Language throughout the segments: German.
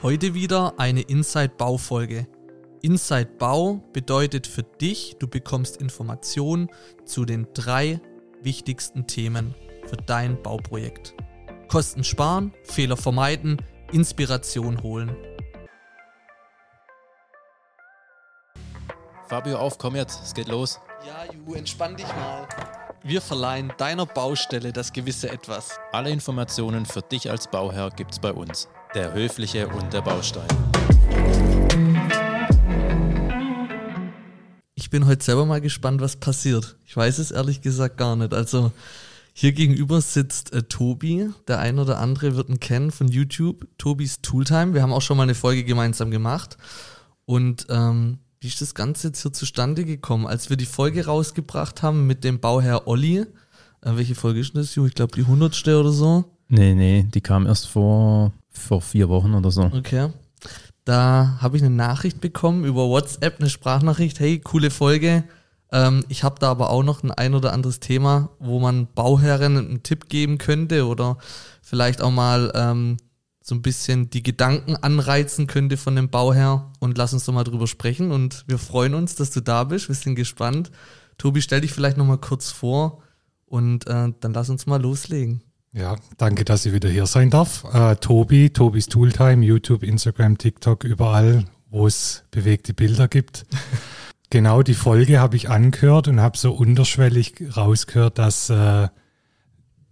Heute wieder eine Inside Bau Folge. Inside Bau bedeutet für dich, du bekommst Informationen zu den drei wichtigsten Themen für dein Bauprojekt. Kosten sparen, Fehler vermeiden, Inspiration holen. Fabio, auf, komm jetzt, es geht los. Ja, Ju, entspann dich mal. Wir verleihen deiner Baustelle das gewisse Etwas. Alle Informationen für dich als Bauherr gibt's bei uns. Der Höfliche und der Baustein. Ich bin heute selber mal gespannt, was passiert. Ich weiß es ehrlich gesagt gar nicht. Also hier gegenüber sitzt äh, Tobi. Der ein oder andere wird ihn kennen von YouTube. Tobis Tooltime. Wir haben auch schon mal eine Folge gemeinsam gemacht. Und ähm, wie ist das Ganze jetzt hier zustande gekommen? Als wir die Folge rausgebracht haben mit dem Bauherr Olli, äh, welche Folge ist das? Ich glaube die hundertste oder so. Nee, nee, die kam erst vor vor vier Wochen oder so. Okay. Da habe ich eine Nachricht bekommen über WhatsApp, eine Sprachnachricht. Hey, coole Folge. Ähm, ich habe da aber auch noch ein ein oder anderes Thema, wo man Bauherren einen Tipp geben könnte oder vielleicht auch mal ähm, so ein bisschen die Gedanken anreizen könnte von dem Bauherr. Und lass uns doch mal drüber sprechen. Und wir freuen uns, dass du da bist. Wir sind gespannt. Tobi, stell dich vielleicht noch mal kurz vor und äh, dann lass uns mal loslegen. Ja, danke, dass ich wieder hier sein darf. Äh, Tobi, Tobis Tooltime, YouTube, Instagram, TikTok, überall, wo es bewegte Bilder gibt. genau die Folge habe ich angehört und habe so unterschwellig rausgehört, dass äh,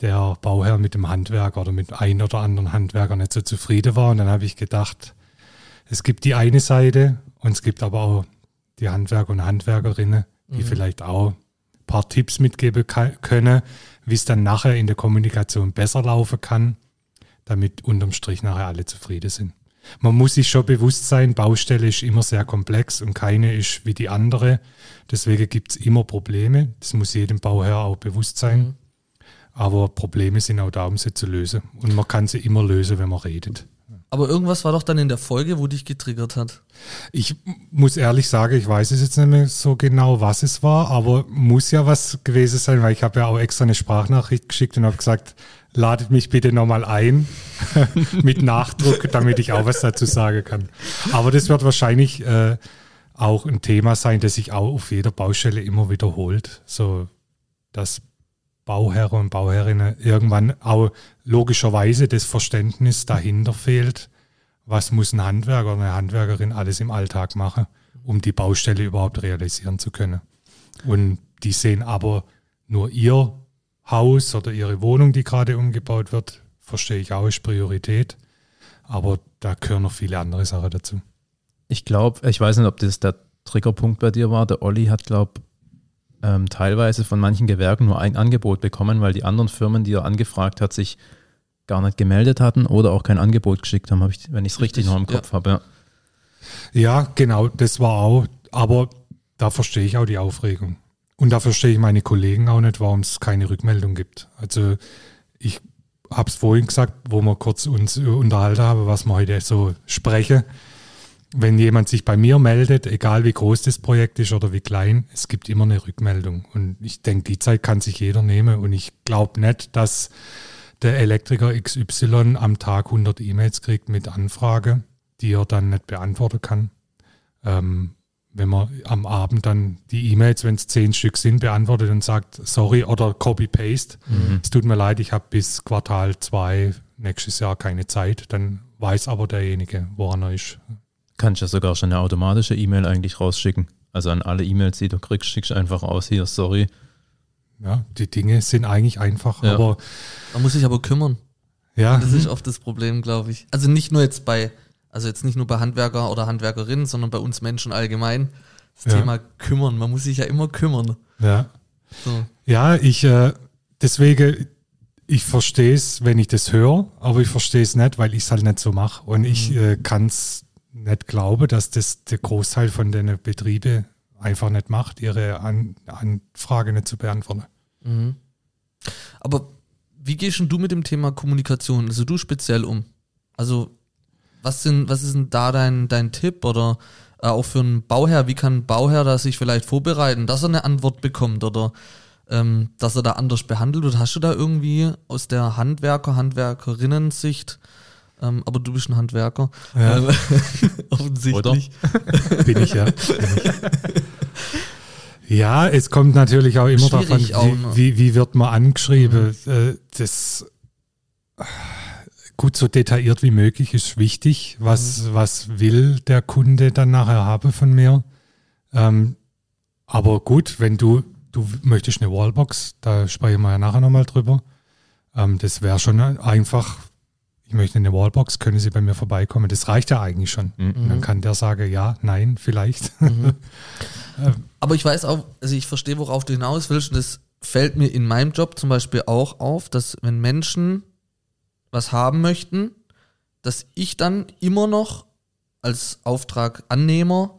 der Bauherr mit dem Handwerker oder mit ein oder anderen Handwerker nicht so zufrieden war. Und dann habe ich gedacht, es gibt die eine Seite und es gibt aber auch die Handwerker und Handwerkerinnen, die mhm. vielleicht auch ein paar Tipps mitgeben können, wie es dann nachher in der Kommunikation besser laufen kann, damit unterm Strich nachher alle zufrieden sind. Man muss sich schon bewusst sein, Baustelle ist immer sehr komplex und keine ist wie die andere. Deswegen gibt es immer Probleme. Das muss jedem Bauherr auch bewusst sein. Mhm. Aber Probleme sind auch da, um sie zu lösen. Und man kann sie immer lösen, wenn man redet. Aber irgendwas war doch dann in der Folge, wo dich getriggert hat. Ich muss ehrlich sagen, ich weiß es jetzt nicht mehr so genau, was es war, aber muss ja was gewesen sein, weil ich habe ja auch extra eine Sprachnachricht geschickt und habe gesagt, ladet mich bitte nochmal ein mit Nachdruck, damit ich auch was dazu sagen kann. Aber das wird wahrscheinlich äh, auch ein Thema sein, das sich auch auf jeder Baustelle immer wiederholt. So, dass Bauherren und Bauherrinnen irgendwann auch logischerweise das Verständnis dahinter fehlt, was muss ein Handwerker oder eine Handwerkerin alles im Alltag machen, um die Baustelle überhaupt realisieren zu können. Und die sehen aber nur ihr Haus oder ihre Wohnung, die gerade umgebaut wird, verstehe ich auch, ist Priorität. Aber da gehören noch viele andere Sachen dazu. Ich glaube, ich weiß nicht, ob das der Triggerpunkt bei dir war. Der Olli hat, glaube ähm, teilweise von manchen Gewerken nur ein Angebot bekommen, weil die anderen Firmen, die er angefragt hat, sich gar nicht gemeldet hatten oder auch kein Angebot geschickt haben, ich, wenn ich es richtig, richtig noch im Kopf ja. habe. Ja. ja, genau, das war auch, aber da verstehe ich auch die Aufregung. Und da verstehe ich meine Kollegen auch nicht, warum es keine Rückmeldung gibt. Also ich habe es vorhin gesagt, wo wir kurz uns unterhalten haben, was wir heute so sprechen wenn jemand sich bei mir meldet, egal wie groß das Projekt ist oder wie klein, es gibt immer eine Rückmeldung. Und ich denke, die Zeit kann sich jeder nehmen. Und ich glaube nicht, dass der Elektriker XY am Tag 100 E-Mails kriegt mit Anfrage, die er dann nicht beantworten kann. Ähm, wenn man am Abend dann die E-Mails, wenn es zehn Stück sind, beantwortet und sagt, sorry oder Copy-Paste, mhm. es tut mir leid, ich habe bis Quartal 2 nächstes Jahr keine Zeit, dann weiß aber derjenige, woran er ist. Kannst ja sogar schon eine automatische E-Mail eigentlich rausschicken. Also an alle E-Mails, die du kriegst, schickst du einfach aus, hier, sorry. Ja, die Dinge sind eigentlich einfach, ja. aber. Man muss sich aber kümmern. Ja. das ist oft das Problem, glaube ich. Also nicht nur jetzt bei, also jetzt nicht nur bei Handwerker oder Handwerkerinnen, sondern bei uns Menschen allgemein. Das ja. Thema kümmern. Man muss sich ja immer kümmern. Ja. So. Ja, ich, äh, deswegen, ich verstehe es, wenn ich das höre, aber ich verstehe es nicht, weil ich es halt nicht so mache. Und ich mhm. äh, kann es nicht glaube, dass das der Großteil von den Betrieben einfach nicht macht, ihre An Anfrage nicht zu beantworten. Mhm. Aber wie gehst du mit dem Thema Kommunikation, also du speziell um? Also was, sind, was ist denn da dein, dein Tipp oder äh, auch für einen Bauherr, wie kann ein Bauherr da sich vielleicht vorbereiten, dass er eine Antwort bekommt oder ähm, dass er da anders behandelt wird? Hast du da irgendwie aus der Handwerker, Handwerkerinnen-Sicht Ähm, aber du bist ein Handwerker. Ja. Ähm, offensichtlich. Bin ich ja. Bin ich. Ja, es kommt natürlich auch immer davon, Schwierig auch, ne? wie, wie, wie wird man angeschrieben. Äh, Das gut so detailliert wie möglich ist wichtig. Was, was will der Kunde dann nachher haben von mir? Ähm, aber gut, wenn du, du möchtest eine Wallbox, da sprechen wir ja nachher nochmal drüber. Ähm, das wäre schon einfach, ich möchte eine Wallbox, können Sie bei mir vorbeikommen? Das reicht ja eigentlich schon. Und dann kann der sagen, ja, nein, vielleicht. Aber ich weiß auch, also ich verstehe, worauf du hinaus willst. Und es fällt mir in meinem Job zum Beispiel auch auf, dass wenn Menschen was haben möchten, dass ich dann immer noch als Auftragannehmer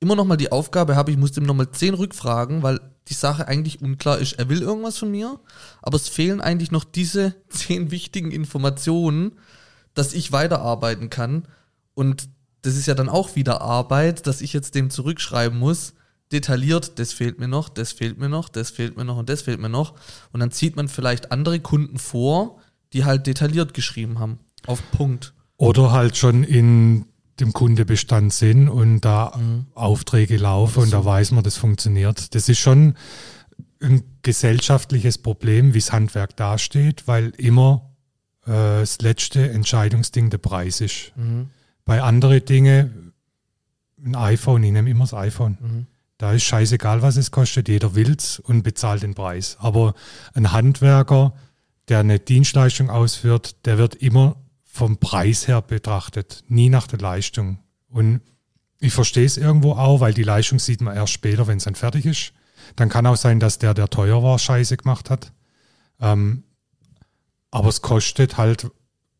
immer noch mal die Aufgabe habe, ich muss dem nochmal zehn rückfragen, weil die Sache eigentlich unklar ist. Er will irgendwas von mir, aber es fehlen eigentlich noch diese zehn wichtigen Informationen, dass ich weiterarbeiten kann. Und das ist ja dann auch wieder Arbeit, dass ich jetzt dem zurückschreiben muss, detailliert, das fehlt mir noch, das fehlt mir noch, das fehlt mir noch und das fehlt mir noch. Und dann zieht man vielleicht andere Kunden vor, die halt detailliert geschrieben haben. Auf Punkt. Oder halt schon in dem Kundebestand sind und da Aufträge laufen und da weiß man, das funktioniert. Das ist schon ein gesellschaftliches Problem, wie das Handwerk dasteht, weil immer äh, das letzte Entscheidungsding der Preis ist. Bei anderen Dingen, ein iPhone, ich nehme immer das iPhone. Da ist scheißegal, was es kostet, jeder will's und bezahlt den Preis. Aber ein Handwerker, der eine Dienstleistung ausführt, der wird immer vom Preis her betrachtet, nie nach der Leistung. Und ich verstehe es irgendwo auch, weil die Leistung sieht man erst später, wenn es dann fertig ist. Dann kann auch sein, dass der, der teuer war, Scheiße gemacht hat. Ähm, aber es kostet halt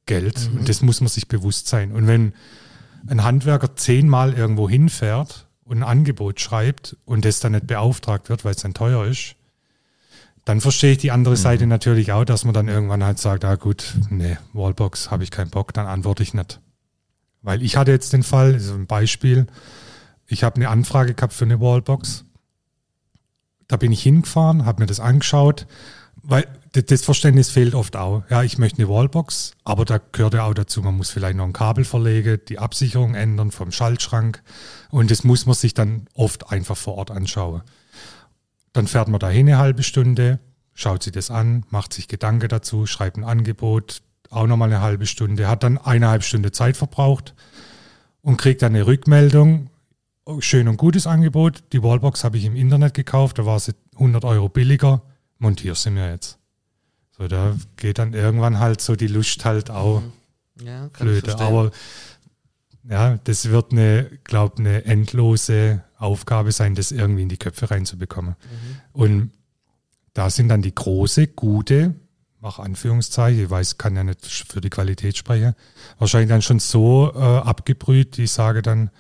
Geld und das muss man sich bewusst sein. Und wenn ein Handwerker zehnmal irgendwo hinfährt und ein Angebot schreibt und das dann nicht beauftragt wird, weil es dann teuer ist, dann verstehe ich die andere Seite natürlich auch, dass man dann irgendwann halt sagt, ah gut, nee, Wallbox habe ich keinen Bock, dann antworte ich nicht. Weil ich hatte jetzt den Fall, also ein Beispiel, ich habe eine Anfrage gehabt für eine Wallbox. Da bin ich hingefahren, habe mir das angeschaut, weil das Verständnis fehlt oft auch. Ja, ich möchte eine Wallbox, aber da gehört ja auch dazu, man muss vielleicht noch ein Kabel verlegen, die Absicherung ändern vom Schaltschrank und das muss man sich dann oft einfach vor Ort anschauen. Dann fährt man dahin eine halbe Stunde, schaut sich das an, macht sich Gedanken dazu, schreibt ein Angebot, auch nochmal eine halbe Stunde, hat dann eineinhalb Stunde Zeit verbraucht und kriegt dann eine Rückmeldung. Oh, Schön und gutes Angebot. Die Wallbox habe ich im Internet gekauft, da war sie 100 Euro billiger. Montier sie mir jetzt. So, da geht dann irgendwann halt so die Lust halt auch Ja, kann ich blöde. verstehen. Aber ja, das wird eine, glaube eine endlose Aufgabe sein, das irgendwie in die Köpfe reinzubekommen. Und da sind dann die große, gute, mach Anführungszeichen, ich weiß, kann ja nicht für die Qualität sprechen, wahrscheinlich dann schon so äh, abgebrüht, die sage dann,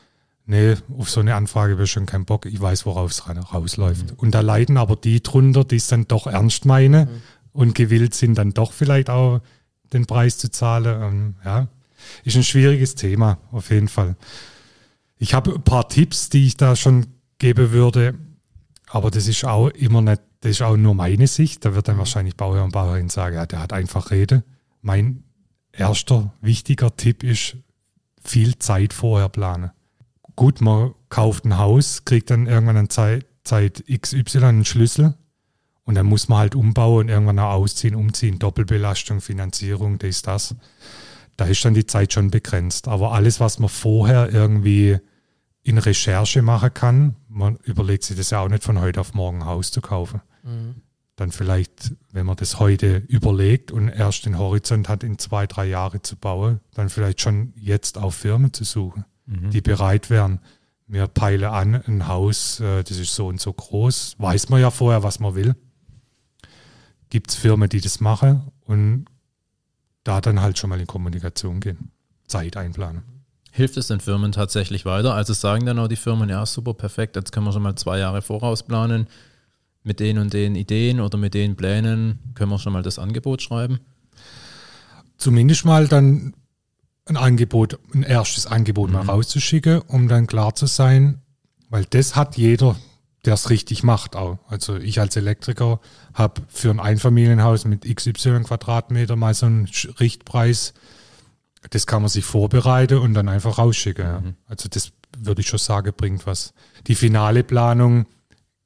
nee, auf so eine Anfrage habe ich schon keinen Bock, ich weiß, worauf es ra- rausläuft. Und da leiden aber die drunter, die es dann doch ernst meinen und gewillt sind, dann doch vielleicht auch den Preis zu zahlen. Ähm, ja, ist ein schwieriges Thema, auf jeden Fall. Ich habe ein paar Tipps, die ich da schon geben würde, aber das ist auch immer nicht, das ist auch nur meine Sicht. Da wird dann wahrscheinlich Bauherr und Bauherrin sagen, ja, der hat einfach Rede. Mein erster wichtiger Tipp ist, viel Zeit vorher planen. Gut, man kauft ein Haus, kriegt dann irgendwann an Zeit, Zeit XY einen Schlüssel und dann muss man halt umbauen und irgendwann auch ausziehen, umziehen, Doppelbelastung, Finanzierung, das, das. Da ist dann die Zeit schon begrenzt. Aber alles, was man vorher irgendwie in Recherche machen kann, man überlegt sich das ja auch nicht von heute auf morgen ein Haus zu kaufen. Dann vielleicht, wenn man das heute überlegt und erst den Horizont hat, in zwei, drei Jahre zu bauen, dann vielleicht schon jetzt auch Firmen zu suchen, die bereit wären. Wir peilen an, ein Haus, äh, das ist so und so groß, weiß man ja vorher, was man will. Gibt es Firmen, die das machen und da dann halt schon mal in Kommunikation gehen. Zeit einplanen. Hilft es den Firmen tatsächlich weiter? Also sagen dann auch die Firmen, ja, super, perfekt, jetzt können wir schon mal zwei Jahre vorausplanen. Mit den und den Ideen oder mit den Plänen können wir schon mal das Angebot schreiben. zumindest mal dann ein Angebot, ein erstes Angebot mal rauszuschicken, um dann klar zu sein, weil das hat jeder, der es richtig macht auch. Also ich als Elektriker habe für ein Einfamilienhaus mit XY Quadratmeter mal so einen Richtpreis das kann man sich vorbereiten und dann einfach rausschicken. Ja. Also das würde ich schon sagen, bringt was. Die finale Planung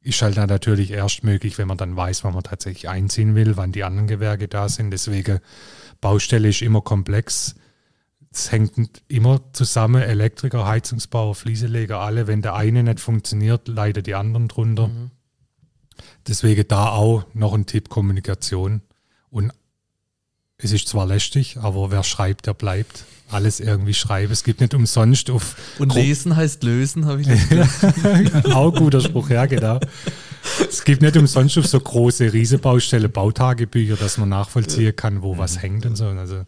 ist halt dann natürlich erst möglich, wenn man dann weiß, wann man tatsächlich einziehen will, wann die anderen Gewerke da sind. Deswegen Baustelle ist immer komplex. Es hängt immer zusammen, Elektriker, Heizungsbauer, Flieseleger, alle. Wenn der eine nicht funktioniert, leiden die anderen drunter. Mhm. Deswegen da auch noch ein Tipp Kommunikation. Und es ist zwar lästig, aber wer schreibt, der bleibt. Alles irgendwie schreiben. Es gibt nicht umsonst auf. Und lesen heißt lösen, habe ich Auch guter Spruch, ja, genau. Es gibt nicht umsonst auf so große Riesenbaustelle Bautagebücher, dass man nachvollziehen kann, wo was hängt und so. Also,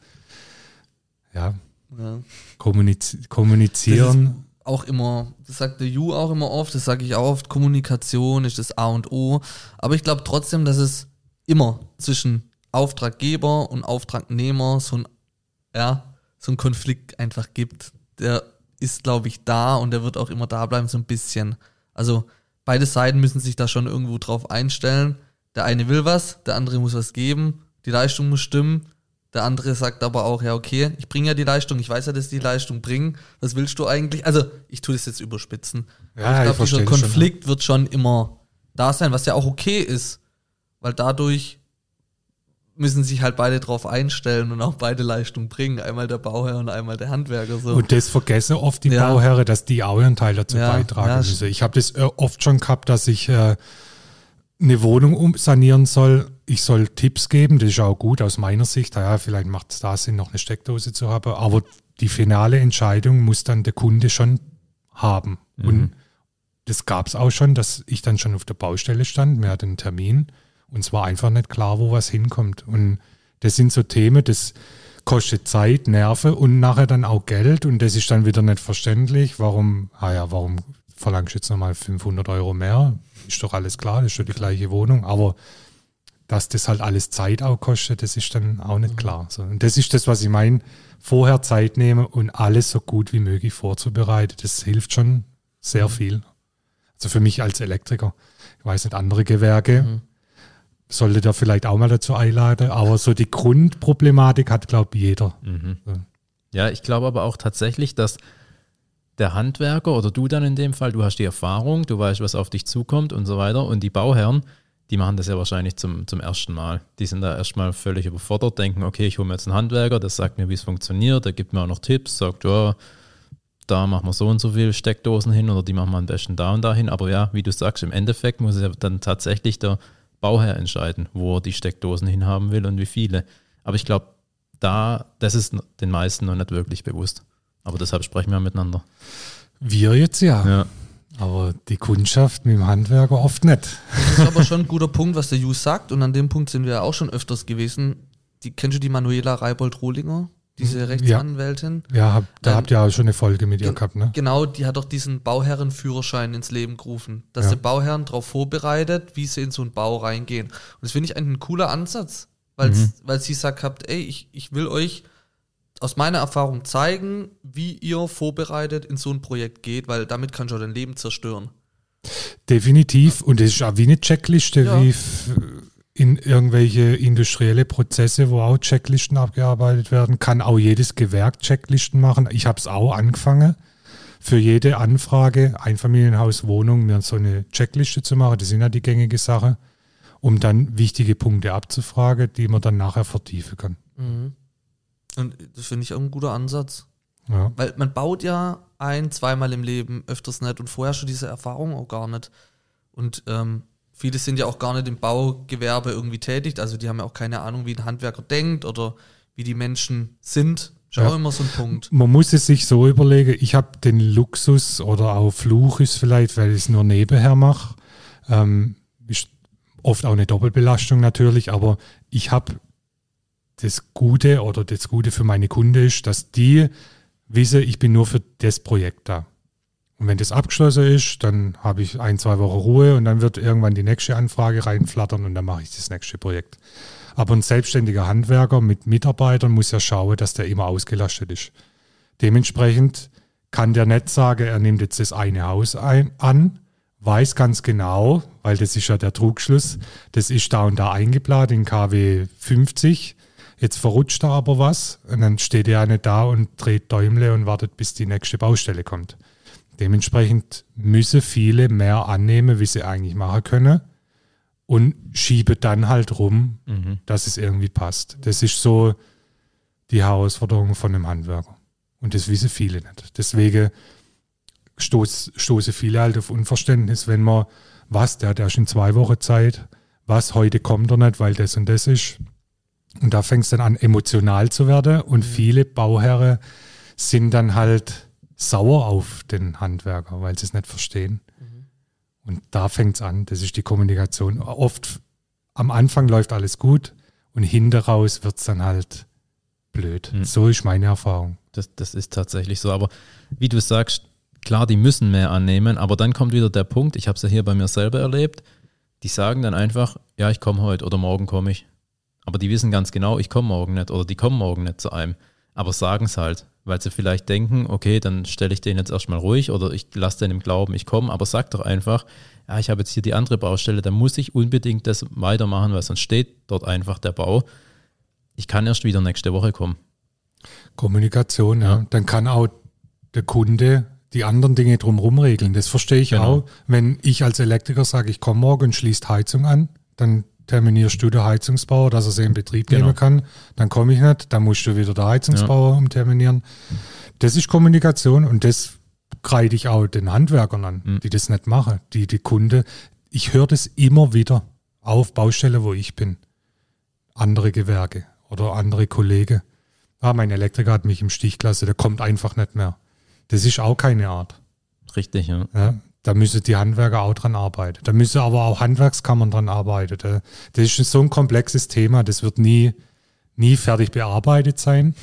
ja. Ja. Kommuniz kommunizieren. Auch immer, das sagt der Ju auch immer oft, das sage ich auch oft, Kommunikation ist das A und O. Aber ich glaube trotzdem, dass es immer zwischen Auftraggeber und Auftragnehmer so ein, ja, so ein Konflikt einfach gibt. Der ist, glaube ich, da und der wird auch immer da bleiben, so ein bisschen. Also beide Seiten müssen sich da schon irgendwo drauf einstellen. Der eine will was, der andere muss was geben, die Leistung muss stimmen. Der andere sagt aber auch, ja, okay, ich bringe ja die Leistung, ich weiß ja, dass die Leistung bringe. Was willst du eigentlich? Also, ich tue das jetzt überspitzen. Ja, ich glaube, dieser Konflikt schon, wird schon immer da sein, was ja auch okay ist. Weil dadurch müssen sich halt beide drauf einstellen und auch beide Leistung bringen. Einmal der Bauherr und einmal der Handwerker. So. Und das vergessen oft die ja. Bauherren, dass die auch ihren Teil dazu ja, beitragen ja. müssen. Ich habe das äh, oft schon gehabt, dass ich äh, eine Wohnung sanieren soll. Ich soll Tipps geben, das ist auch gut aus meiner Sicht. Ja, vielleicht macht es da Sinn, noch eine Steckdose zu haben. Aber die finale Entscheidung muss dann der Kunde schon haben. Mhm. Und das gab es auch schon, dass ich dann schon auf der Baustelle stand. Wir hatten einen Termin und es war einfach nicht klar, wo was hinkommt. Und das sind so Themen, das kostet Zeit, Nerven und nachher dann auch Geld. Und das ist dann wieder nicht verständlich. Warum, ah ja, warum verlangst du jetzt nochmal 500 Euro mehr? Ist doch alles klar, das ist schon die gleiche Wohnung. Aber dass das halt alles Zeit auch kostet, das ist dann auch nicht mhm. klar. So, und das ist das, was ich meine. Vorher Zeit nehmen und alles so gut wie möglich vorzubereiten. Das hilft schon sehr mhm. viel. Also für mich als Elektriker. Ich weiß nicht, andere Gewerke. Mhm sollte da vielleicht auch mal dazu einladen. Aber so die Grundproblematik hat, glaube ich, jeder. Mhm. Ja, ich glaube aber auch tatsächlich, dass der Handwerker oder du dann in dem Fall, du hast die Erfahrung, du weißt, was auf dich zukommt und so weiter. Und die Bauherren, die machen das ja wahrscheinlich zum, zum ersten Mal. Die sind da erstmal völlig überfordert, denken, okay, ich hole mir jetzt einen Handwerker, das sagt mir, wie es funktioniert, der gibt mir auch noch Tipps, sagt, ja, da machen wir so und so viele Steckdosen hin oder die machen wir am besten da und da hin. Aber ja, wie du sagst, im Endeffekt muss ja dann tatsächlich der Bauherr entscheiden, wo er die Steckdosen hinhaben will und wie viele. Aber ich glaube, da, das ist den meisten noch nicht wirklich bewusst. Aber deshalb sprechen wir miteinander. Wir jetzt ja. ja. Aber die Kundschaft mit dem Handwerker oft nicht. Das ist aber schon ein guter Punkt, was der Jus sagt. Und an dem Punkt sind wir ja auch schon öfters gewesen. Die, kennst du die Manuela Reibold-Rohlinger? diese hm, Rechtsanwältin. Ja, ja hab, da ähm, habt ihr auch schon eine Folge mit ihr gehabt, ne? Genau, die hat doch diesen Bauherrenführerschein ins Leben gerufen, dass ja. sie Bauherren darauf vorbereitet, wie sie in so einen Bau reingehen. Und das finde ich ein cooler Ansatz, mhm. weil sie sagt habt, ey, ich, ich will euch aus meiner Erfahrung zeigen, wie ihr vorbereitet in so ein Projekt geht, weil damit kann schon dein Leben zerstören. Definitiv. Und das ist auch wie eine Checkliste, ja. wie in irgendwelche industrielle Prozesse, wo auch Checklisten abgearbeitet werden, kann auch jedes Gewerk Checklisten machen. Ich habe es auch angefangen, für jede Anfrage, Einfamilienhaus, Wohnung, mir so eine Checkliste zu machen. Das sind ja die gängige Sache, um dann wichtige Punkte abzufragen, die man dann nachher vertiefen kann. Mhm. Und das finde ich auch ein guter Ansatz. Ja. Weil man baut ja ein, zweimal im Leben öfters nicht und vorher schon diese Erfahrung auch gar nicht. Und ähm, Viele sind ja auch gar nicht im Baugewerbe irgendwie tätig, also die haben ja auch keine Ahnung, wie ein Handwerker denkt oder wie die Menschen sind. Ist ja. immer so ein Punkt. Man muss es sich so überlegen, ich habe den Luxus oder auch Fluch ist vielleicht, weil ich es nur nebenher mache. Ähm, ist oft auch eine Doppelbelastung natürlich, aber ich habe das Gute oder das Gute für meine Kunden ist, dass die wissen, ich bin nur für das Projekt da. Und wenn das abgeschlossen ist, dann habe ich ein, zwei Wochen Ruhe und dann wird irgendwann die nächste Anfrage reinflattern und dann mache ich das nächste Projekt. Aber ein selbstständiger Handwerker mit Mitarbeitern muss ja schauen, dass der immer ausgelastet ist. Dementsprechend kann der nicht sagen, er nimmt jetzt das eine Haus ein, an, weiß ganz genau, weil das ist ja der Trugschluss, das ist da und da eingeplant in KW 50. Jetzt verrutscht da aber was und dann steht er eine da und dreht Däumle und wartet, bis die nächste Baustelle kommt. Dementsprechend müssen viele mehr annehmen, wie sie eigentlich machen können und schiebe dann halt rum, Mhm. dass es irgendwie passt. Das ist so die Herausforderung von einem Handwerker. Und das wissen viele nicht. Deswegen stoß, stoße viele halt auf Unverständnis, wenn man, was, der hat erst in zwei Wochen Zeit, was, heute kommt er nicht, weil das und das ist. Und da fängt es dann an, emotional zu werden. Und viele Bauherren sind dann halt sauer auf den Handwerker, weil sie es nicht verstehen. Und da fängt es an. Das ist die Kommunikation. Oft am Anfang läuft alles gut und hinter raus wird es dann halt blöd. Hm. So ist meine Erfahrung. Das, das ist tatsächlich so. Aber wie du sagst, klar, die müssen mehr annehmen, aber dann kommt wieder der Punkt, ich habe es ja hier bei mir selber erlebt, die sagen dann einfach, ja, ich komme heute oder morgen komme ich. Aber die wissen ganz genau, ich komme morgen nicht oder die kommen morgen nicht zu einem. Aber sagen es halt, weil sie vielleicht denken, okay, dann stelle ich den jetzt erstmal ruhig oder ich lasse den im Glauben, ich komme, aber sag doch einfach, ja, ich habe jetzt hier die andere Baustelle, dann muss ich unbedingt das weitermachen, weil sonst steht dort einfach der Bau. Ich kann erst wieder nächste Woche kommen. Kommunikation, ja. Ja. Dann kann auch der Kunde die anderen Dinge drumherum regeln. Das verstehe ich Genau. auch. Wenn ich als Elektriker sage, ich komme morgen und schließt Heizung an, dann terminierst du der Heizungsbauer, dass er sie in Betrieb Genau. nehmen kann. Dann komme ich nicht, dann musst du wieder der Heizungsbauer umterminieren. Das ist Kommunikation und das kreide ich auch den Handwerkern an, Mhm. die das nicht machen. Die, die Kunde, ich höre das immer wieder auf Baustelle, wo ich bin. Andere Gewerke oder andere Kollegen. Ah, mein Elektriker hat mich im Stich gelassen, der kommt einfach nicht mehr. Das ist auch keine Art. Richtig, ja. Ja, da müssen die Handwerker auch dran arbeiten. Da müssen aber auch Handwerkskammern dran arbeiten. Da- Das ist so ein komplexes Thema, das wird nie, nie fertig bearbeitet sein.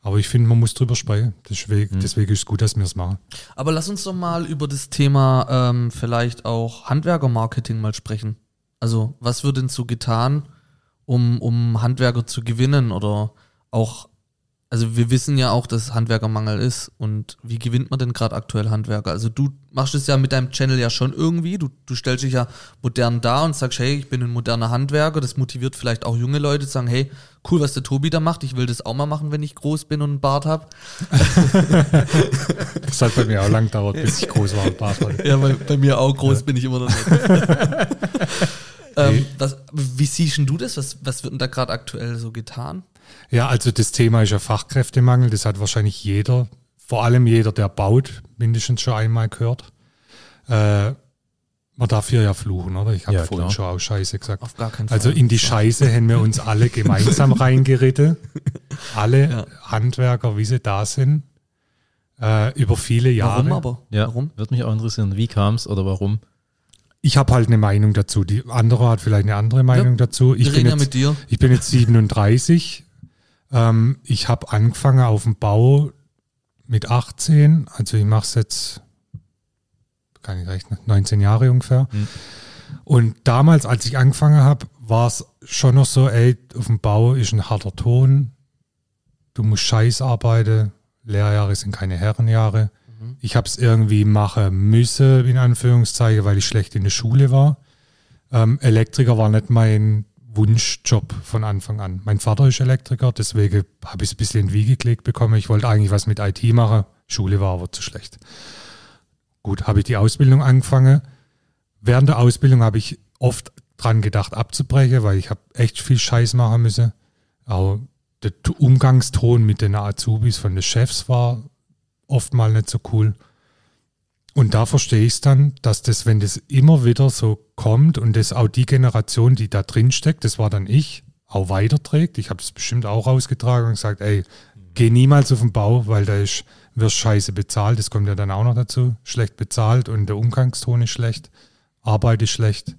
Aber ich finde, man muss drüber sprechen. Deswegen, deswegen ist es gut, dass wir es machen. Aber lass uns doch mal über das Thema ähm, vielleicht auch Handwerkermarketing mal sprechen. Also, was wird denn so getan, um, um Handwerker zu gewinnen oder auch, also wir wissen ja auch, dass Handwerkermangel ist und wie gewinnt man denn gerade aktuell Handwerker? Also du machst es ja mit deinem Channel ja schon irgendwie, du, du stellst dich ja modern dar und sagst, hey, ich bin ein moderner Handwerker, das motiviert vielleicht auch junge Leute zu sagen, hey, cool, was der Tobi da macht, ich will das auch mal machen, wenn ich groß bin und einen Bart habe. Das hat bei mir auch lang gedauert, bis ich groß war und Bart hatte. Ja, weil bei mir auch groß bin ich immer noch nicht. ähm, was, wie siehst denn du das? Was, was wird denn da gerade aktuell so getan? Ja, also das Thema ist ja Fachkräftemangel. Das hat wahrscheinlich jeder, vor allem jeder, der baut, mindestens schon einmal gehört. Äh, man darf hier ja fluchen, oder? Ich habe Ja, vorhin klar. schon auch Scheiße gesagt. Auf gar keinen Fall. Also in die Scheiße haben wir uns alle gemeinsam reingeritten. Alle Ja. Handwerker, wie sie da sind. Äh, über viele Jahre. Warum aber? Ja, Warum? Würde mich auch interessieren, wie kam es oder warum? Ich habe halt eine Meinung dazu. Die andere hat vielleicht eine andere Meinung dazu. Ich bin, ja jetzt, mit dir. ich bin jetzt 37. Ähm, ich habe angefangen auf dem Bau mit 18. Also ich mache es jetzt, kann ich rechnen, 19 Jahre ungefähr. Mhm. Und damals, als ich angefangen habe, war es schon noch so, ey, auf dem Bau ist ein harter Ton. Du musst scheiß arbeiten. Lehrjahre sind keine Herrenjahre. Ich habe es irgendwie machen müssen, in Anführungszeichen, weil ich schlecht in der Schule war. Ähm, Elektriker war nicht mein Wunschjob von Anfang an. Mein Vater ist Elektriker, deswegen habe ich es ein bisschen in Wiege gelegt bekommen. Ich wollte eigentlich was mit IT machen. Schule war aber zu schlecht. Gut, habe ich die Ausbildung angefangen. Während der Ausbildung habe ich oft dran gedacht, abzubrechen, weil ich habe echt viel Scheiß machen müssen. Auch der Umgangston mit den Azubis von den Chefs war oft mal nicht so cool. Und da verstehe ich es dann, dass das, wenn das immer wieder so kommt und das auch die Generation, die da drin steckt, das war dann ich, auch weiterträgt. Ich habe das bestimmt auch rausgetragen und gesagt, ey, geh niemals auf den Bau, weil da ist, wirst scheiße bezahlt. Das kommt ja dann auch noch dazu. Schlecht bezahlt und der Umgangston ist schlecht, Arbeit ist schlecht.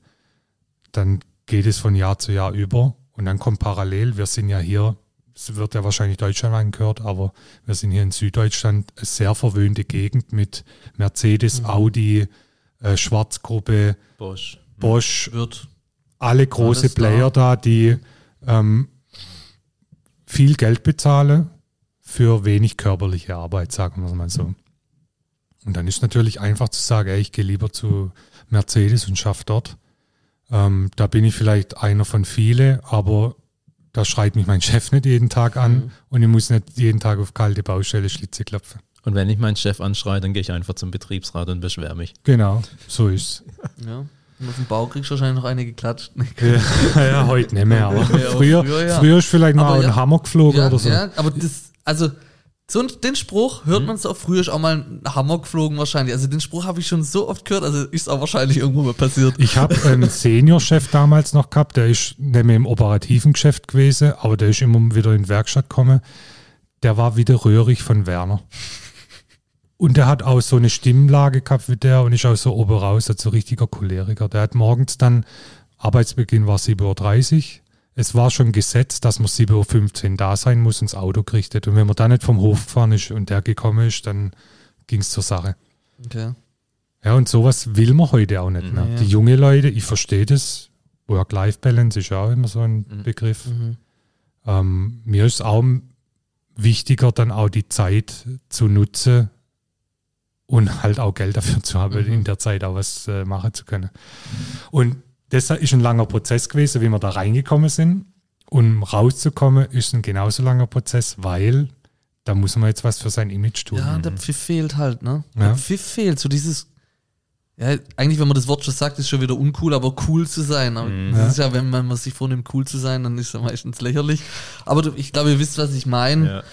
Dann geht es von Jahr zu Jahr über und dann kommt parallel, wir sind ja hier, es wird ja wahrscheinlich Deutschland angehört, aber wir sind hier in Süddeutschland eine sehr verwöhnte Gegend mit Mercedes, Audi, äh, Schwarzgruppe, Bosch. Bosch, Wird. alle große Alles da. Player da, die ähm, viel Geld bezahlen für wenig körperliche Arbeit, sagen wir es mal so. Und dann ist natürlich einfach zu sagen, ey, ich gehe lieber zu Mercedes und schaffe dort. Ähm, da bin ich vielleicht einer von viele, aber Da schreit mich mein Chef nicht jeden Tag an mhm. und ich muss nicht jeden Tag auf kalte Baustelle Schlitze klopfen. Und wenn ich meinen Chef anschreie, dann gehe ich einfach zum Betriebsrat und beschwere mich. Genau, so ist es. Ja. Und auf dem Bau kriegst du wahrscheinlich noch eine geklatscht. ja, ja, heute nicht mehr, aber früher, früher, ja. früher ist vielleicht mal ja, ein Hammer geflogen ja, oder so. Ja, aber das, also so den Spruch hört mhm. man so früher ist auch mal ein Hammer geflogen wahrscheinlich. Also den Spruch habe ich schon so oft gehört, also ist auch wahrscheinlich irgendwo mal passiert. Ich habe einen Seniorchef damals noch gehabt, der ist mehr im operativen Geschäft gewesen, aber der ist immer wieder in die Werkstatt gekommen. Der war wieder röhrig von Werner. Und der hat auch so eine Stimmlage gehabt wie der und ist auch so oben raus, so richtiger Choleriker. Der hat morgens dann, Arbeitsbeginn war 7.30 Uhr. Es war schon gesetzt, dass man 7.15 Uhr da sein muss und das Auto gerichtet. Und wenn man da nicht vom Hof gefahren ist und der gekommen ist, dann ging es zur Sache. Okay. Ja, und sowas will man heute auch nicht mehr. Ja. Die junge Leute, ich verstehe das, Work-Life-Balance ist auch immer so ein mhm. Begriff. Mhm. Ähm, mir ist auch wichtiger, dann auch die Zeit zu nutzen, und halt auch Geld dafür zu haben, mhm. in der Zeit auch was äh, machen zu können. Und das ist ein langer Prozess gewesen, wie wir da reingekommen sind. Und rauszukommen ist ein genauso langer Prozess, weil da muss man jetzt was für sein Image tun. Ja, der Pfiff fehlt halt, ne? Der Pfiff fehlt, so dieses, ja, eigentlich, wenn man das Wort schon sagt, ist schon wieder uncool, aber cool zu sein. Aber mhm. Das ist ja, wenn man, sich vornimmt, cool zu sein, dann ist es meistens lächerlich. Aber ich glaube, ihr wisst, was ich meine. Ja.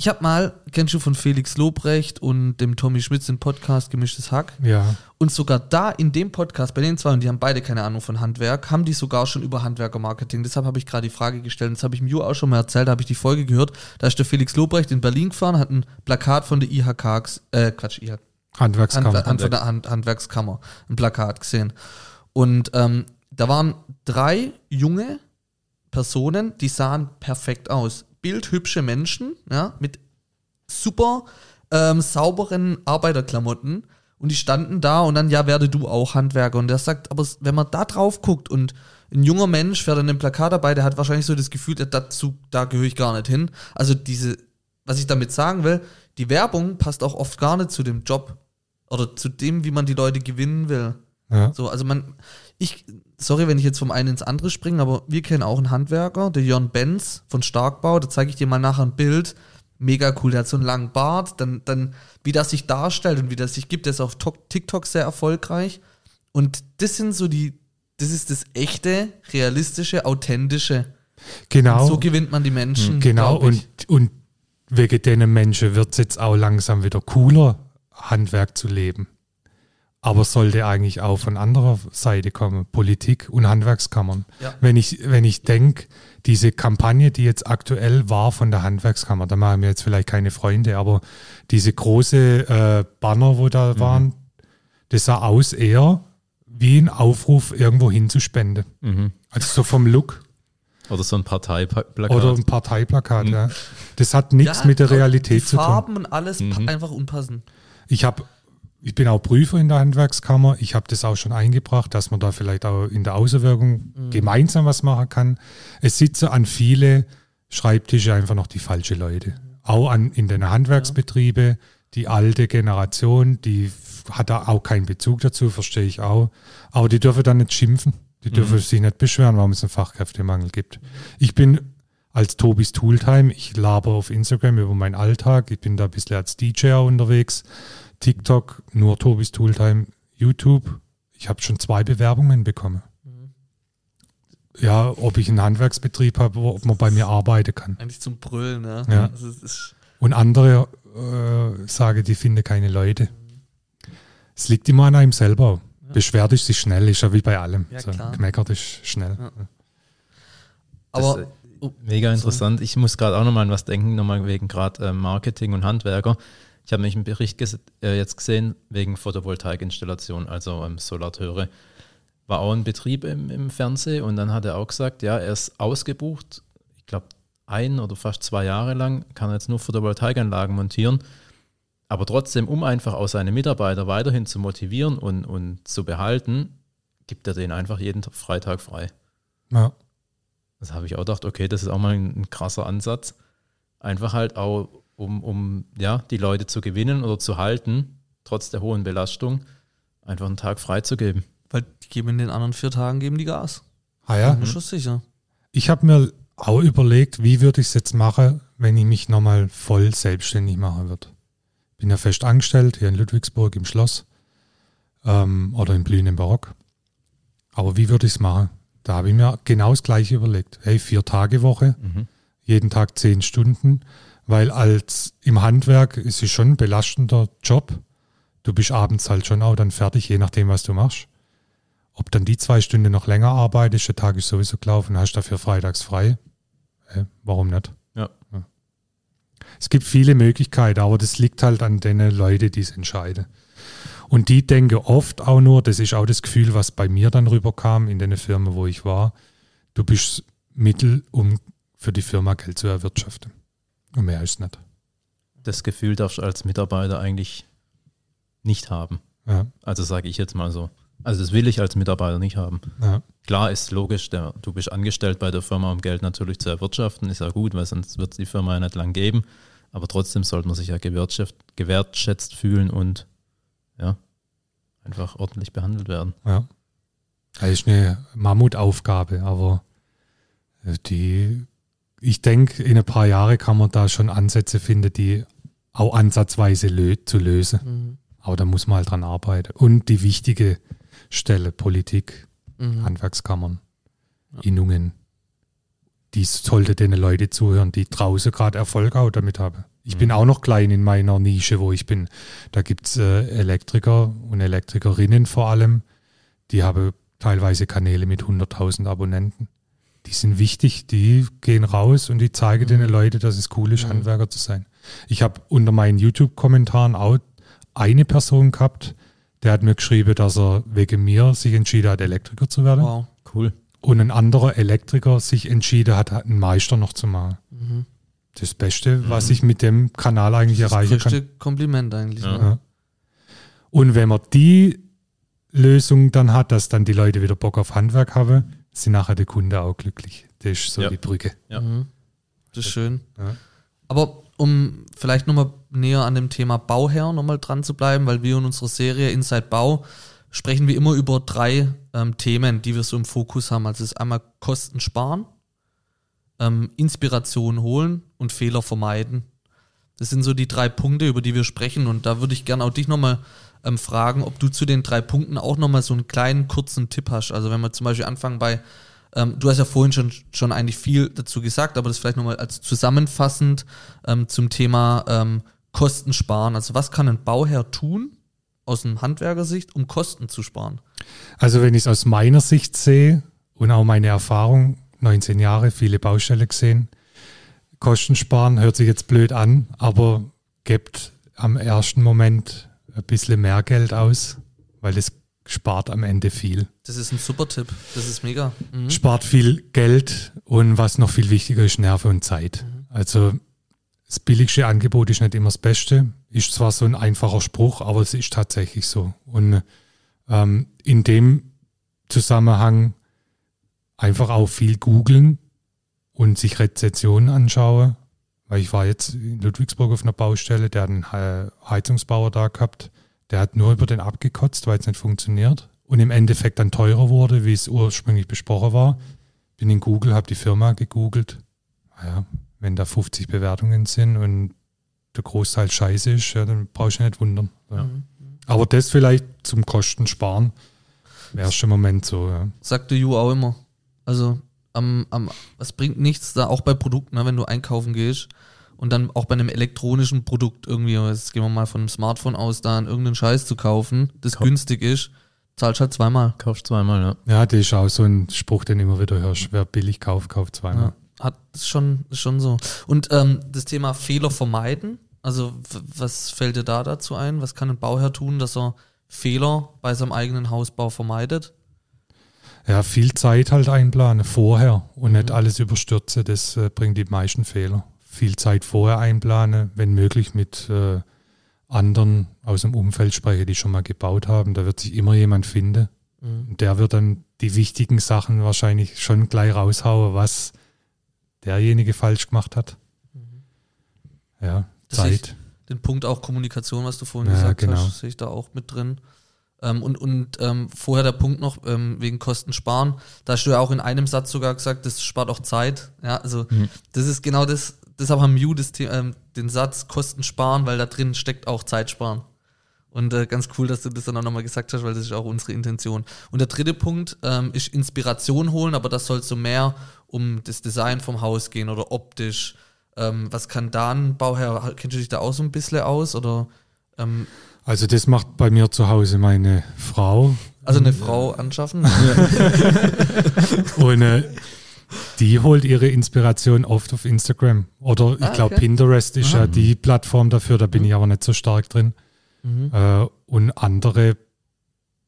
Ich habe mal, kennst du von Felix Lobrecht und dem Tommy Schmitz den Podcast Gemischtes Hack? Ja. Und sogar da in dem Podcast, bei den zwei, und die haben beide keine Ahnung von Handwerk, haben die sogar schon über Handwerkermarketing. Deshalb habe ich gerade die Frage gestellt, das habe ich im Ju auch schon mal erzählt, da habe ich die Folge gehört. Da ist der Felix Lobrecht in Berlin gefahren, hat ein Plakat von der IHK, äh, Quatsch, IHK. Handwerkskammer. Hand, von der Hand, Handwerkskammer, ein Plakat gesehen. Und ähm, da waren drei junge Personen, die sahen perfekt aus bildhübsche Menschen, ja, mit super ähm, sauberen Arbeiterklamotten und die standen da und dann, ja, werde du auch Handwerker. Und der sagt, aber wenn man da drauf guckt und ein junger Mensch fährt an einem Plakat dabei, der hat wahrscheinlich so das Gefühl, dazu, da gehöre ich gar nicht hin. Also diese, was ich damit sagen will, die Werbung passt auch oft gar nicht zu dem Job oder zu dem, wie man die Leute gewinnen will. Ja. So, also man, ich, sorry, wenn ich jetzt vom einen ins andere springe, aber wir kennen auch einen Handwerker, der Jörn Benz von Starkbau, da zeige ich dir mal nachher ein Bild. Mega cool, der hat so einen langen Bart, dann, dann, wie das sich darstellt und wie das sich gibt, der ist auf TikTok sehr erfolgreich. Und das sind so die, das ist das echte, realistische, authentische. Genau. Und so gewinnt man die Menschen. Hm, genau, und, und wegen den Menschen wird es jetzt auch langsam wieder cooler, Handwerk zu leben aber sollte eigentlich auch von anderer Seite kommen, Politik und Handwerkskammern. Ja. Wenn ich, wenn ich denke, diese Kampagne, die jetzt aktuell war von der Handwerkskammer, da machen wir jetzt vielleicht keine Freunde, aber diese große äh, Banner, wo da mhm. waren, das sah aus eher wie ein Aufruf, irgendwo hinzuspenden. Mhm. Also so vom Look. Oder so ein Parteiplakat. Oder ein Parteiplakat, mhm. ja. Das hat nichts ja, mit der Realität zu tun. Farben und alles mhm. einfach unpassend. Ich habe ich bin auch Prüfer in der Handwerkskammer. Ich habe das auch schon eingebracht, dass man da vielleicht auch in der Außenwirkung mhm. gemeinsam was machen kann. Es sitzen an viele Schreibtische einfach noch die falsche Leute. Auch an, in den Handwerksbetriebe, die alte Generation, die hat da auch keinen Bezug dazu, verstehe ich auch. Aber die dürfen dann nicht schimpfen. Die dürfen mhm. sich nicht beschweren, warum es einen Fachkräftemangel gibt. Ich bin als Tobis Tooltime, ich laber auf Instagram über meinen Alltag. Ich bin da ein bisschen als DJ unterwegs TikTok, nur Tobis Tooltime, YouTube. Ich habe schon zwei Bewerbungen bekommen. Mhm. Ja, ob ich einen Handwerksbetrieb habe, ob man bei mir arbeiten kann. Eigentlich zum Brüllen, ja. ja. Also Und andere äh, sagen, die finden keine Leute. Es liegt immer an einem selber. Ja. Beschwert ist sich schnell, ist ja wie bei allem. Ja, so, gemeckert ist schnell. Ja. Aber oh, mega interessant. Ich muss gerade auch nochmal an was denken, nochmal wegen gerade äh, Marketing und Handwerker. Ich habe nämlich einen Bericht äh, jetzt gesehen wegen Photovoltaikinstallation, also ähm, Solateure. War auch ein Betrieb im, im Fernsehen und dann hat er auch gesagt, ja, er ist ausgebucht. Ich glaube, ein oder fast zwei Jahre lang kann er jetzt nur Photovoltaikanlagen montieren. Aber trotzdem, um einfach auch seine Mitarbeiter weiterhin zu motivieren und, und zu behalten, gibt er denen einfach jeden Freitag frei. Ja. Das habe ich auch gedacht, okay, das ist auch mal ein, ein krasser Ansatz. Einfach halt auch um, um ja, die Leute zu gewinnen oder zu halten, trotz der hohen Belastung, einfach einen Tag freizugeben. Weil die geben in den anderen vier Tagen geben die Gas. Ah ja? Bin schon sicher. Ich habe mir auch überlegt, wie würde ich es jetzt machen, wenn ich mich nochmal voll selbstständig machen würde. Bin ja fest angestellt hier in Ludwigsburg im Schloss ähm, oder in Blühen im Barock. Aber wie würde ich es machen? Da habe ich mir genau das gleiche überlegt. Hey, vier Tage Woche, Mhm. jeden Tag zehn Stunden, weil als im Handwerk ist es schon ein belastender Job. Du bist abends halt schon auch dann fertig, je nachdem, was du machst. Ob dann die zwei Stunden noch länger arbeitest, der Tag ist sowieso gelaufen, hast dafür freitags frei. Äh, warum nicht? Ja. Es gibt viele Möglichkeiten, aber das liegt halt an den Leuten, die es entscheiden. Und die denken oft auch nur, das ist auch das Gefühl, was bei mir dann rüberkam in den Firmen, wo ich war, du bist Mittel, um für die Firma Geld zu erwirtschaften. Und mehr ist nicht. Das Gefühl darfst du als Mitarbeiter eigentlich nicht haben. Ja, Also sage ich jetzt mal so. Also das will ich als Mitarbeiter nicht haben. ja, Klar ist logisch, der, du bist angestellt bei der Firma, um Geld natürlich zu erwirtschaften, ist ja gut, weil sonst wird es die Firma ja nicht lang geben. Aber trotzdem sollte man sich ja gewertschätzt, fühlen und ja, einfach ordentlich behandelt werden. ja. Das ist eine Mammutaufgabe, aber die, ich denke, in ein paar Jahren kann man da schon Ansätze finden, die auch ansatzweise lö zu lösen. Mhm. Aber da muss man halt dran arbeiten. Und die wichtige Stelle, Politik, Mhm. Handwerkskammern, Innungen, die sollte den Leute zuhören, die draußen gerade Erfolg auch damit haben. Ich bin auch noch klein in meiner Nische, wo ich bin. Da gibt es äh, Elektriker und Elektrikerinnen vor allem, die haben teilweise Kanäle mit 100.000 Abonnenten. Die sind wichtig, die gehen raus und die zeigen den Leuten, dass es cool ist, Mhm. Handwerker zu sein. Ich habe unter meinen YouTube-Kommentaren auch eine Person gehabt, der hat mir geschrieben, dass er wegen mir sich entschieden hat, Elektriker zu werden. Wow. Cool. Und ein anderer Elektriker sich entschieden hat, einen Meister noch zu machen. Mhm. Das Beste, was ich mit dem Kanal eigentlich Das erreichen kann. größte Kompliment eigentlich. Ja. ne? Ja. Und wenn man die Lösung dann hat, dass dann die Leute wieder Bock auf Handwerk haben, sind nachher die Kunden auch glücklich. Das ist so Ja. die Brücke. Ja. Mhm. Das ist schön. Ja. Aber um vielleicht nochmal näher an dem Thema Bauherr nochmal dran zu bleiben, weil wir in unserer Serie Inside Bau sprechen wir immer über drei ähm, Themen, die wir so im Fokus haben. Also es ist einmal Kosten sparen, ähm, Inspiration holen und Fehler vermeiden. Das sind so die drei Punkte, über die wir sprechen. Und da würde ich gerne auch dich nochmal ähm, fragen, ob du zu den drei Punkten auch nochmal so einen kleinen, kurzen Tipp hast. Also wenn wir zum Beispiel anfangen bei, ähm, du hast ja vorhin schon, schon eigentlich viel dazu gesagt, aber das vielleicht nochmal als zusammenfassend ähm, zum Thema ähm, Kosten sparen. Also was kann ein Bauherr tun aus einem Handwerkersicht, um Kosten zu sparen? Also wenn ich es aus meiner Sicht sehe und auch meine Erfahrung, 19 Jahre, viele Baustelle gesehen, Kosten sparen hört sich jetzt blöd an, aber gebt am ersten Moment ein bisschen mehr Geld aus, weil es spart am Ende viel. Das ist ein super Tipp. Das ist mega. Mhm. Spart viel Geld und was noch viel wichtiger ist, Nerven und Zeit. Also das billigste Angebot ist nicht immer das Beste. Ist zwar so ein einfacher Spruch, aber es ist tatsächlich so. Und ähm, in dem Zusammenhang einfach auch viel googeln und sich Rezensionen anschauen. Weil ich war jetzt in Ludwigsburg auf einer Baustelle, der hat einen He- Heizungsbauer da gehabt, der hat nur über den abgekotzt, weil es nicht funktioniert. Und im Endeffekt dann teurer wurde, wie es ursprünglich besprochen war. Bin in Google, habe die Firma gegoogelt. Naja, wenn da 50 Bewertungen sind und der Großteil scheiße ist, ja, dann brauchst du nicht wundern. Ja. Mhm. Aber das vielleicht zum Kosten sparen, im ersten Moment so. Ja. Sagte Ju auch immer. Also am, am, es bringt nichts da, auch bei Produkten, ne, wenn du einkaufen gehst und dann auch bei einem elektronischen Produkt irgendwie, jetzt gehen wir mal von einem Smartphone aus, da irgendeinen Scheiß zu kaufen, das Kauf- günstig ist, zahlst halt zweimal. Kaufst zweimal, ja. ja, das ist auch so ein Spruch, den du immer wieder hörst. Wer billig kauft, kauft zweimal. Ja, hat ist schon, ist schon so. Und ähm, das Thema Fehler vermeiden, also was fällt dir da dazu ein? Was kann ein Bauherr tun, dass er Fehler bei seinem eigenen Hausbau vermeidet? Ja, viel Zeit halt einplanen, vorher und nicht Mhm. alles überstürzen, das äh, bringt die meisten Fehler. Viel Zeit vorher einplanen, wenn möglich mit äh, anderen aus dem Umfeld sprechen, die schon mal gebaut haben. Da wird sich immer jemand finden. Mhm. Und der wird dann die wichtigen Sachen wahrscheinlich schon gleich raushauen, was derjenige falsch gemacht hat. Ja, Das Zeit. Den Punkt auch Kommunikation, was du vorhin Ja, gesagt genau. hast, sehe ich da auch mit drin. Ähm, und und ähm, vorher der Punkt noch ähm, wegen Kosten sparen. Da hast du ja auch in einem Satz sogar gesagt, das spart auch Zeit. Ja, also das ist genau das. Deshalb haben Mew das, ähm, den Satz Kosten sparen, weil da drin steckt auch Zeit sparen. Und äh, ganz cool, dass du das dann auch nochmal gesagt hast, weil das ist auch unsere Intention. Und der dritte Punkt ähm, ist Inspiration holen, aber das soll so mehr um das Design vom Haus gehen oder optisch. Ähm, was kann da ein Bauherr, kennst du dich da auch so ein bisschen aus? Oder ähm, Also das macht bei mir zu Hause meine Frau. also eine Frau anschaffen? Und äh, die holt ihre Inspiration oft auf Instagram. Oder ich Ah, glaube, okay. Pinterest ist ja die Plattform dafür, da bin ich aber nicht so stark drin. Mhm. Äh, und andere,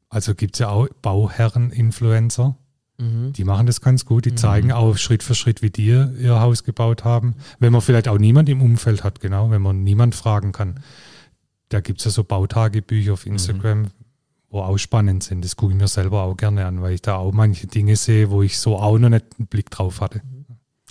also gibt es ja auch Bauherren-Influencer, Mhm. die machen das ganz gut. Die Mhm. zeigen auch Schritt für Schritt, wie die ihr Haus gebaut haben. Wenn man vielleicht auch niemand im Umfeld hat, genau, wenn man niemand fragen kann. Da gibt es ja so Bautagebücher auf Instagram, wo auch spannend sind. Das gucke ich mir selber auch gerne an, weil ich da auch manche Dinge sehe, wo ich so auch noch nicht einen Blick drauf hatte.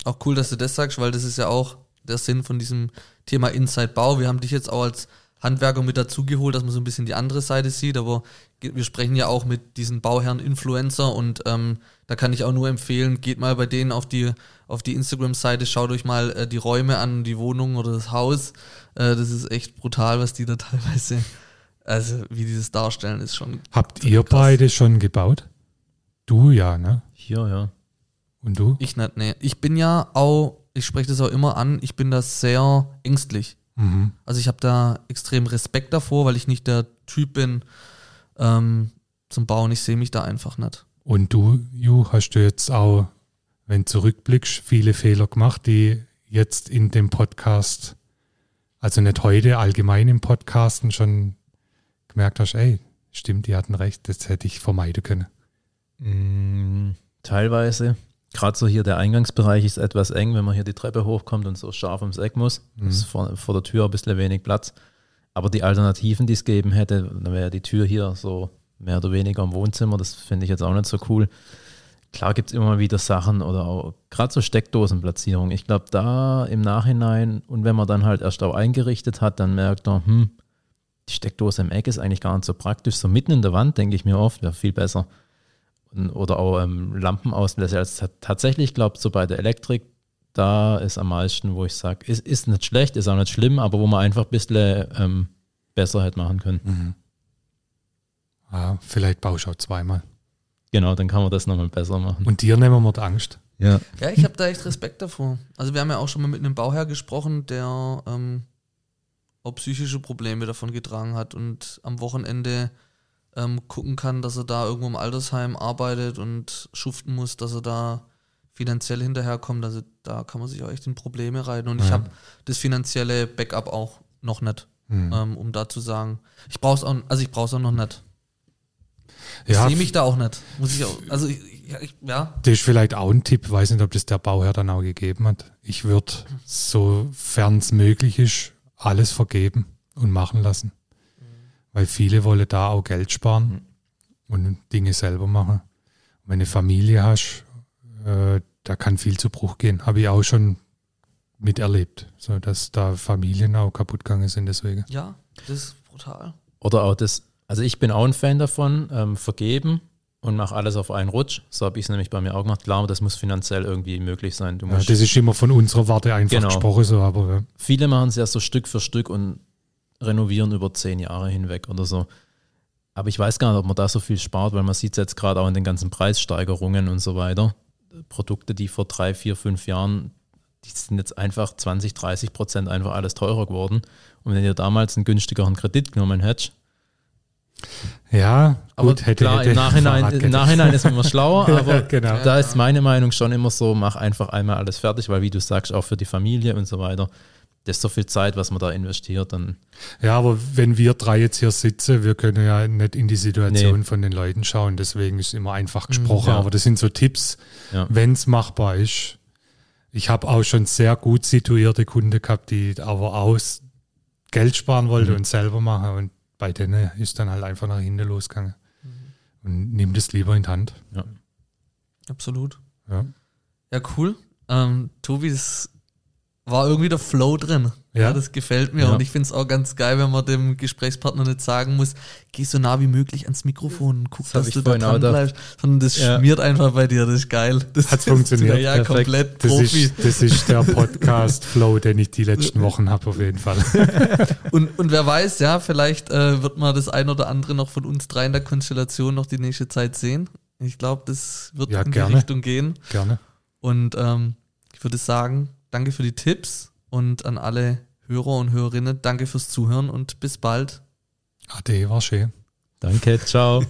Auch cool, dass du das sagst, weil das ist ja auch der Sinn von diesem Thema Inside Bau. Wir haben dich jetzt auch als Handwerker mit dazugeholt, dass man so ein bisschen die andere Seite sieht, aber wir sprechen ja auch mit diesen Bauherren Influencer und ähm, da kann ich auch nur empfehlen, geht mal bei denen auf die auf die Instagram-Seite, schaut euch mal äh, die Räume an, die Wohnung oder das Haus. Äh, das ist echt brutal, was die da teilweise, also wie die das darstellen, ist schon Habt ihr Krass. beide schon gebaut? Du ja, ne? Hier, ja. Und du? ich nicht, nee. Ich bin ja auch, ich spreche das auch immer an, ich bin da sehr ängstlich. Mhm. Also ich habe da extrem Respekt davor, weil ich nicht der Typ bin ähm, zum Bauen. Ich sehe mich da einfach nicht. Und du, Ju, hast du jetzt auch, wenn du zurückblickst, viele Fehler gemacht, die jetzt in dem Podcast, also nicht heute, allgemein im Podcasten schon gemerkt hast, ey, stimmt, die hatten recht, das hätte ich vermeiden können. Mm, teilweise. Gerade so hier der Eingangsbereich ist etwas eng, wenn man hier die Treppe hochkommt und so scharf ums Eck muss. Ist vor, vor der Tür ein bisschen wenig Platz. Aber die Alternativen, die es geben hätte, dann wäre die Tür hier so mehr oder weniger im Wohnzimmer. Das finde ich jetzt auch nicht so cool. Klar gibt es immer mal wieder Sachen oder auch gerade so Steckdosenplatzierung. Ich glaube, da im Nachhinein und wenn man dann halt erst auch eingerichtet hat, dann merkt man, hm, die Steckdose im Eck ist eigentlich gar nicht so praktisch. So mitten in der Wand, denke ich mir oft, wäre viel besser. Oder auch ähm, Lampenausbläser. Also tatsächlich, glaube ich, so bei der Elektrik, da ist am meisten, wo ich sage, ist, ist nicht schlecht, ist auch nicht schlimm, aber wo man einfach ein bisschen ähm, besser hätte machen können. Ja, vielleicht baust du auch zweimal. Genau, dann kann man das nochmal besser machen. Und dir nehmen wir die Angst. Ja. Ja, ich habe da echt Respekt davor. Also wir haben ja auch schon mal mit einem Bauherr gesprochen, der ähm, auch psychische Probleme davon getragen hat und am Wochenende ähm, gucken kann, dass er da irgendwo im Altersheim arbeitet und schuften muss, dass er da finanziell hinterherkommt. Also da kann man sich auch echt in Probleme reiten. Und ich Ja. habe das finanzielle Backup auch noch nicht, Hm. ähm, um da zu sagen. Ich brauch's auch, also ich brauch's auch noch nicht. Ich Ja, sehe mich da auch nicht. Muss ich auch, also ich, ich, ja, Das ist vielleicht auch ein Tipp, weiß nicht, ob das der Bauherr dann auch gegeben hat. Ich würde, sofern es möglich ist, alles vergeben und machen lassen. Weil viele wollen da auch Geld sparen und Dinge selber machen. Wenn du eine Familie hast, äh, da kann viel zu Bruch gehen. Habe ich auch schon miterlebt, so dass da Familien auch kaputt gegangen sind deswegen. ja, das ist brutal. Oder auch das, also ich bin auch ein Fan davon, ähm, vergeben und mache alles auf einen Rutsch. So habe ich es nämlich bei mir auch gemacht. Klar, das muss finanziell irgendwie möglich sein. Du Ja, das ist immer von unserer Warte einfach Genau. gesprochen, so, aber ja. viele machen es ja so Stück für Stück und renovieren über zehn Jahre hinweg oder so. Aber ich weiß gar nicht, ob man da so viel spart, weil man sieht es jetzt gerade auch in den ganzen Preissteigerungen und so weiter. Produkte, die vor drei, vier, fünf Jahren, die sind jetzt einfach 20, 30 Prozent einfach alles teurer geworden. Und wenn ihr damals einen günstigeren Kredit genommen hättet, ja, aber gut, hätte, klar, hätte im, Nachhinein, im. Nachhinein ist man immer schlauer, aber genau. da ist meine Meinung schon immer so, mach einfach einmal alles fertig, weil wie du sagst, auch für die Familie und so weiter, das ist so viel Zeit, was man da investiert, dann Ja, aber wenn wir drei jetzt hier sitzen, wir können ja nicht in die Situation Nee. von den Leuten schauen, deswegen ist immer einfach gesprochen. ja. Aber das sind so Tipps, Ja. wenn es machbar ist. Ich habe auch schon sehr gut situierte Kunden gehabt, die aber aus Geld sparen wollten Mhm. und selber machen. Und bei denen ist dann halt einfach nach hinten losgegangen. Und nimm das lieber in die Hand. Absolut. Ja. Ja, cool. Ähm, Tobi, das war irgendwie der Flow drin. Ja, Ja. das gefällt mir. Ja. Und ich finde es auch ganz geil, wenn man dem Gesprächspartner nicht sagen muss, geh so nah wie möglich ans Mikrofon und guck, Das dass du da dran bleibst. Sondern das Ja. schmiert einfach bei dir, das ist geil. Das ist- funktioniert. Ja, Perfekt. komplett Das Profi. ist, das ist der Podcast-Flow, den ich die letzten Wochen habe, auf jeden Fall. Und, und wer weiß, ja, vielleicht äh, wird man das ein oder andere noch von uns drei in der Konstellation noch die nächste Zeit sehen. Ich glaube, das wird in gerne. die Richtung gehen. Gerne. Und ähm, ich würde sagen, danke für die Tipps und an alle Hörer und Hörerinnen, danke fürs Zuhören und bis bald. Ade, war schön. Danke, ciao.